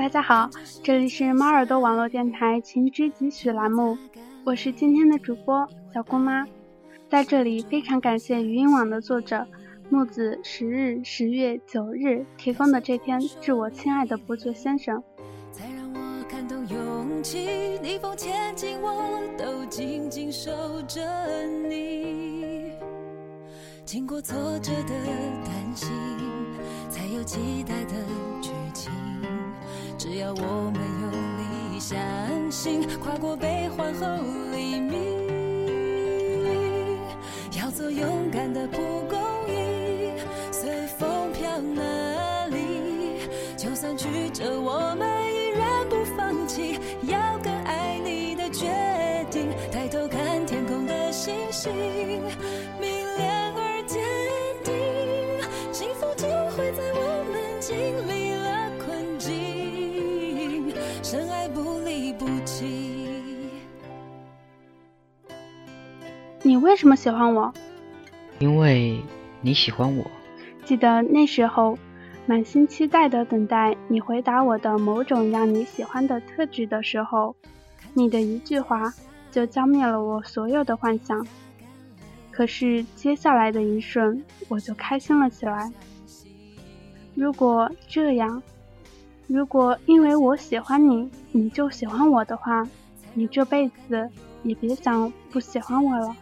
大家好，这里是猫耳朵网络电台情之几许栏目，我是今天的主播小姑妈，在这里非常感谢语音网的作者木子十日十月九日提供的这篇致我亲爱的伯爵先生。才让我看懂勇气，逆风前进，我都紧紧守着你。经过挫折的担心，才有期待的剧情。只要我们用力相信，跨过悲欢后黎明，要做勇敢的蒲公英，随风飘哪里？就算曲折，我们依然不放弃，要更爱你的决定。抬头看天空的星星，明亮为什么喜欢我？因为你喜欢我。记得那时候，满心期待的等待你回答我的某种让你喜欢的特质的时候，你的一句话就浇灭了我所有的幻想。可是接下来的一瞬，我就开心了起来。如果这样。如果因为我喜欢你，你就喜欢我的话，你这辈子也别想不喜欢我了。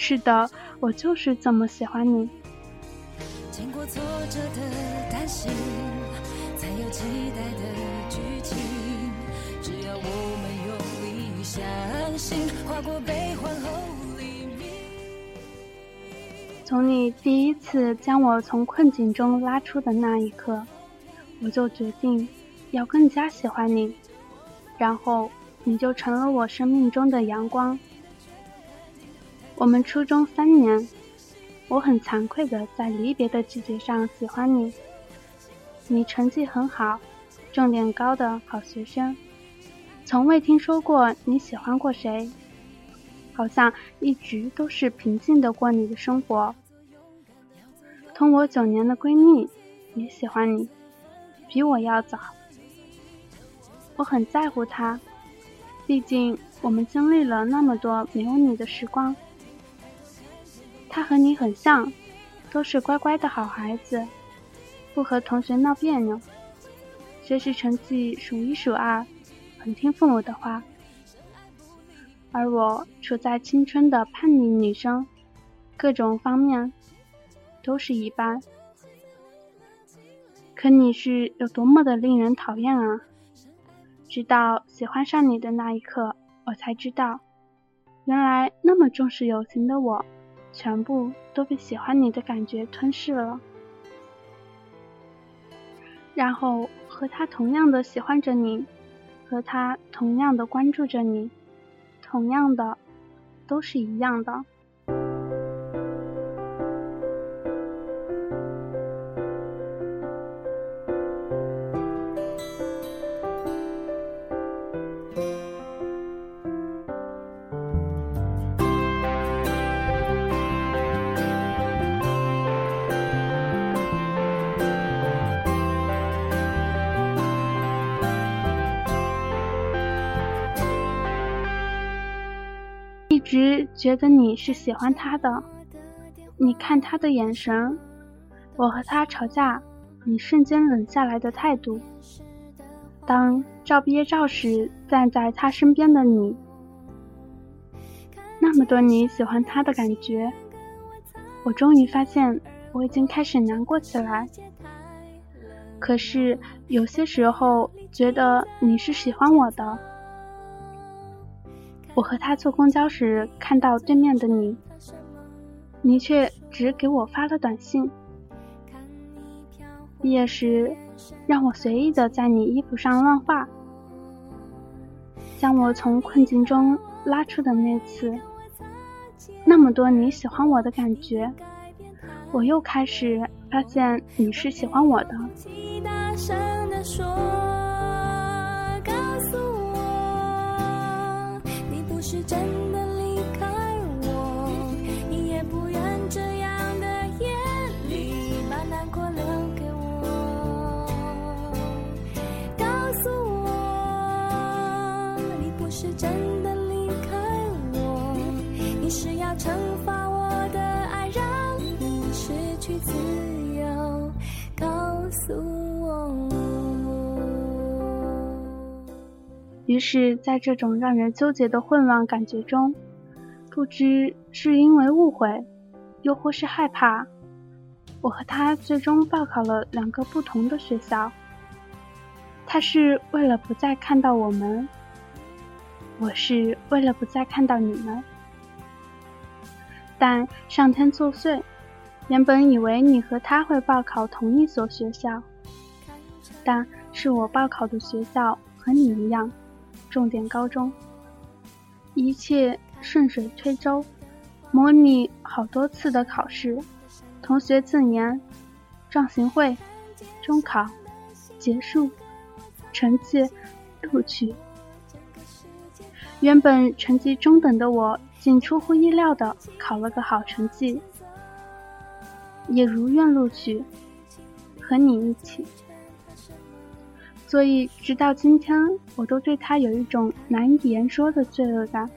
是的，我就是这么喜欢你。经过挫折的担心，才有期待的剧情。只要我们用力相信，跨过悲欢后黎明。从你第一次将我从困境中拉出的那一刻。我就决定要更加喜欢你，然后你就成了我生命中的阳光。我们初中三年，我很惭愧的在离别的季节上喜欢你。你成绩很好，重点高的好学生，从未听说过你喜欢过谁，好像一直都是平静的过你的生活。同我九年的闺蜜也喜欢你。比我要早，我很在乎他，毕竟我们经历了那么多没有你的时光。他和你很像，都是乖乖的好孩子，不和同学闹别扭，学习成绩数一数二，很听父母的话。而我处在青春的叛逆女生，各种方面都是一般。可你是有多么的令人讨厌啊！直到喜欢上你的那一刻，我才知道，原来那么重视友情的我，全部都被喜欢你的感觉吞噬了。然后和他同样的喜欢着你，和他同样的关注着你，同样的，都是一样的。直觉得你是喜欢他的，你看他的眼神，我和他吵架，你瞬间冷下来的态度。当照毕业照时，站在他身边的你，那么多你喜欢他的感觉，我终于发现，我已经开始难过起来。可是有些时候，觉得你是喜欢我的。我和他坐公交时，看到对面的你，你却只给我发了短信。毕业时，让我随意的在你衣服上乱画，将我从困境中拉出的那次，那么多你喜欢我的感觉，我又开始发现你是喜欢我的。是真的离开我，你也不愿这样的夜里把难过留给我。告诉我，你不是真的离开我，你是要惩罚我的爱，让你失去自由。告诉我。于是，在这种让人纠结的混乱感觉中，不知是因为误会，又或是害怕，我和他最终报考了两个不同的学校。他是为了不再看到我们，我是为了不再看到你们。但上天作祟，原本以为你和他会报考同一所学校，但是我报考的学校和你一样，重点高中。一切顺水推舟，模拟好多次的考试，同学自年，壮行会，中考，结束。成绩录取，原本成绩中等的我，竟出乎意料的考了个好成绩，也如愿录取，和你一起。所以直到今天，我都对他有一种难以言说的罪恶感。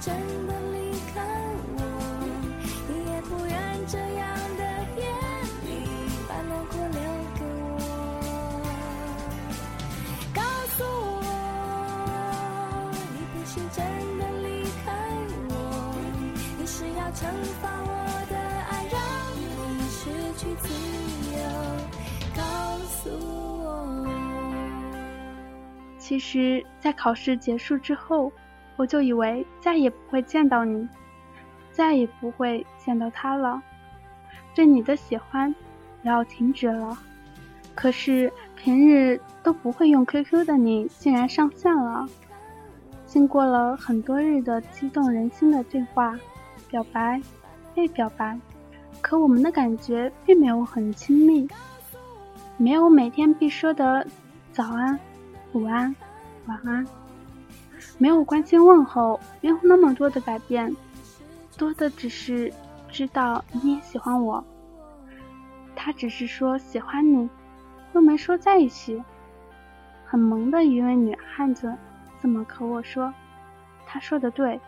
惩其实，在考试结束之后，我就以为再也不会见到你，再也不会见到他了。对你的喜欢也要停止了。可是平日都不会用 QQ 的你，竟然上线了。经过了很多日的激动人心的对话。表白，被表白，可我们的感觉并没有很亲密，没有每天必说的早安、午安、晚安，没有关心问候，没有那么多的改变，多的只是知道你也喜欢我。他只是说喜欢你，又没说在一起，很萌的一位女汉子，怎么和我说，他说的对。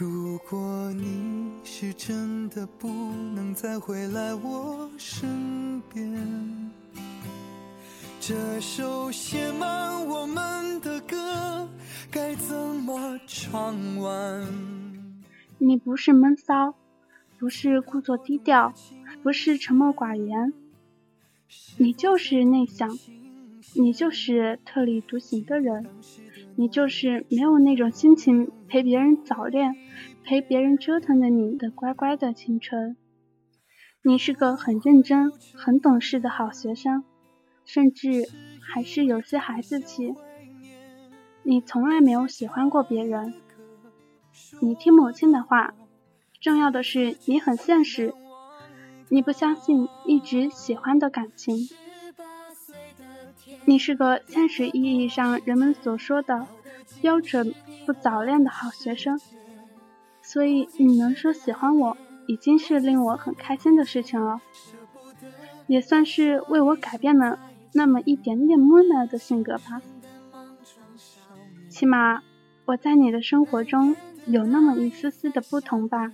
如果你是真的不能再回来我身边，这首写满我们的歌该怎么唱完？你不是闷骚，不是故作低调，不是沉默寡言，你就是内向，你就是特立独行的人。你就是没有那种心情陪别人早恋，陪别人折腾的你的乖乖的青春。你是个很认真、很懂事的好学生，甚至还是有些孩子气。你从来没有喜欢过别人。你听母亲的话，重要的是你很现实。你不相信一直喜欢的感情。你是个现实意义上人们所说的标准不早恋的好学生，所以你能说喜欢我，已经是令我很开心的事情了，也算是为我改变了那么一点点木讷的性格吧。起码我在你的生活中有那么一丝丝的不同吧。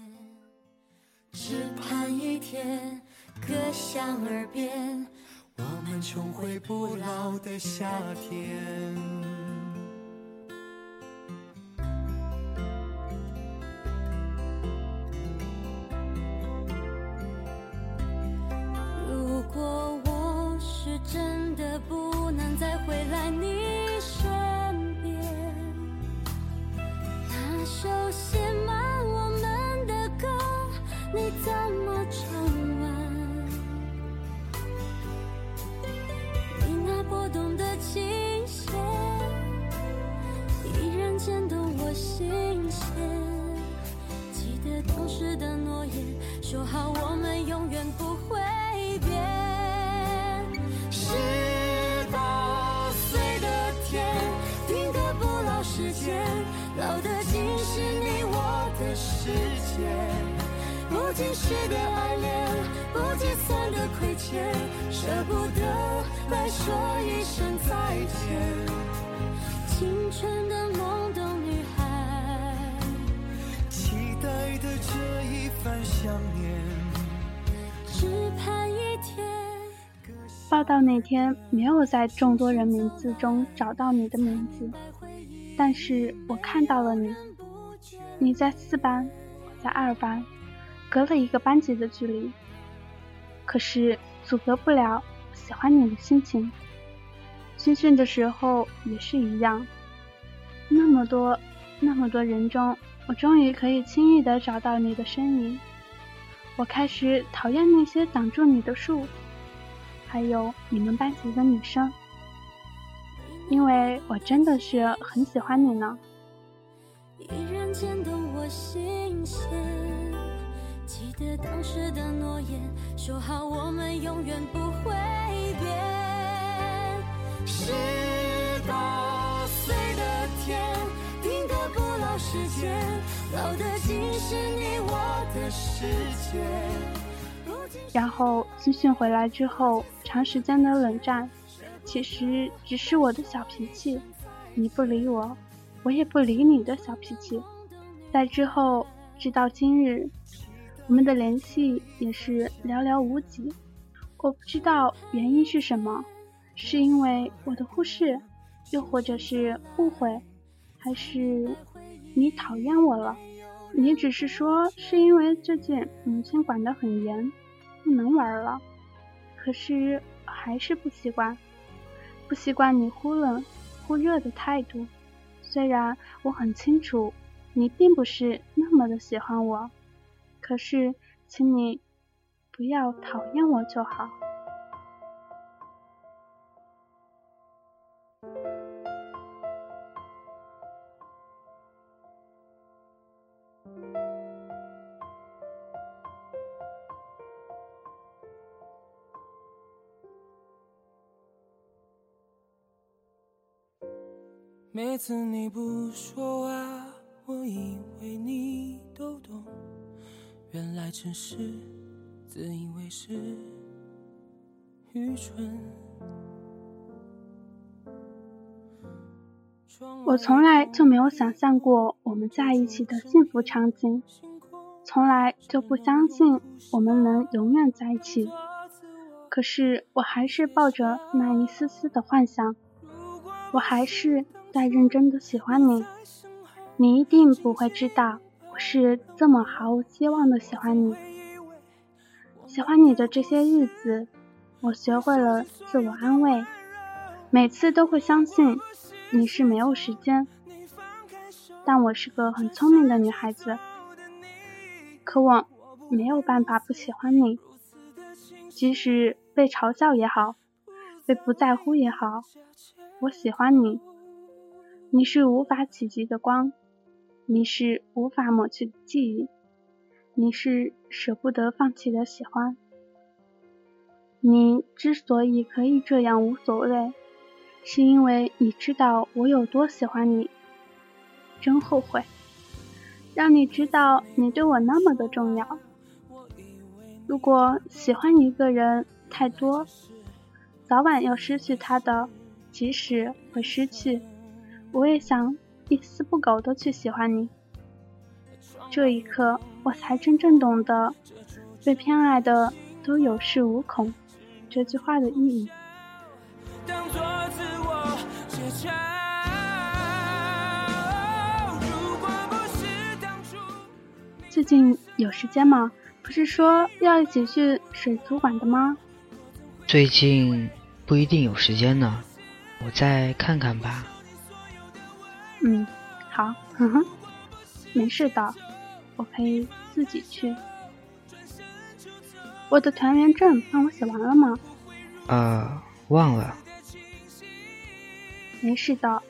只盼一天，歌响耳边。我们重回不老的夏天。如果我是真的不能再回说好我们永远不会变。十八岁的天，定格不老时间，老的竟是你我的世界。不经事的爱恋，不计算的亏欠，舍不得来说一声再见。青春的梦的这一番想念。只盼一天。报道那天没有在众多人名字中找到你的名字，但是我看到了你。你在四班，我在二班，隔了一个班级的距离，可是阻隔不了喜欢你的心情。军训的时候也是一样，那么多那么多人中，我终于可以轻易的找到你的身影。我开始讨厌那些挡住你的树。还有你们班级的女生，因为我真的是很喜欢你呢。依然牵动我心弦，记得当时的诺言，说好我们永远不会变。然后军训回来之后，长时间的冷战，其实只是我的小脾气，你不理我，我也不理你的小脾气。在之后，直到今日，我们的联系也是寥寥无几。我不知道原因是什么，是因为我的忽视，又或者是误会，还是你讨厌我了？你只是说是因为最近母亲管得很严。不能玩了，可是还是不习惯，不习惯你忽冷忽热的态度。虽然我很清楚你并不是那么的喜欢我，可是请你不要讨厌我就好。每次你不说话，我以为你都懂，原来只是自以为是，愚蠢。我从来就没有想象过我们在一起的幸福场景，从来就不相信我们能永远在一起。可是我还是抱着那一丝丝的幻想，我还是。在认真的喜欢你，你一定不会知道我是这么毫无希望的喜欢你。喜欢你的这些日子，我学会了自我安慰，每次都会相信你是没有时间。但我是个很聪明的女孩子，可我没有办法不喜欢你，即使被嘲笑也好，被不在乎也好，我喜欢你。你是无法企及的光，你是无法抹去的记忆，你是舍不得放弃的喜欢。你之所以可以这样无所谓，是因为你知道我有多喜欢你。真后悔，让你知道你对我那么的重要。如果喜欢一个人太多，早晚要失去他的，即使会失去。我也想一丝不苟的去喜欢你。这一刻，我才真正懂得“被偏爱的都有恃无恐”这句话的意义。最近有时间吗？不是说要一起去水族馆的吗？最近不一定有时间呢，我再看看吧。嗯，好，呵呵，没事的，我可以自己去。我的团员证帮我写完了吗？呃，忘了。没事的，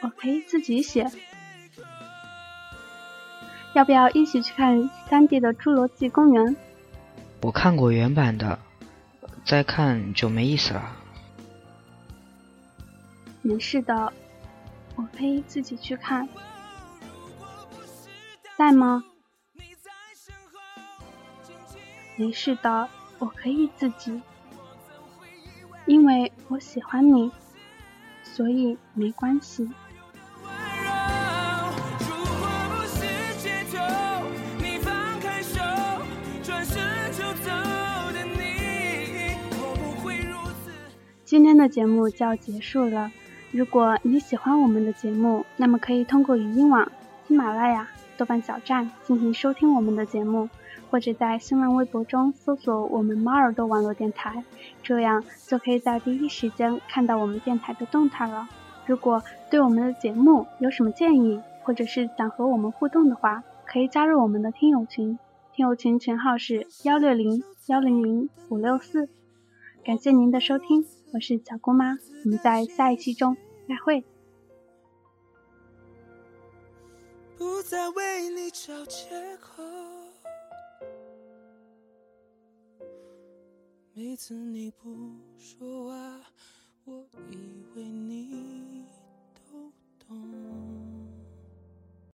我可以自己写。要不要一起去看三 D 的《侏罗纪公园》？我看过原版的，再看就没意思了。没事的，我可以自己去看。在吗？没事的，我可以自己。因为我喜欢你，所以没关系。今天的节目就要结束了。如果你喜欢我们的节目，那么可以通过语音网、喜马拉雅、豆瓣小站进行收听我们的节目，或者在新浪微博中搜索我们猫耳朵网络电台，这样就可以在第一时间看到我们电台的动态了。如果对我们的节目有什么建议，或者是想和我们互动的话，可以加入我们的听友群，听友群群号是幺六零幺零零五六四。感谢您的收听。我是小姑妈，我们在下一期中再会。不再为你找借口。每次你不说话我以为你都懂。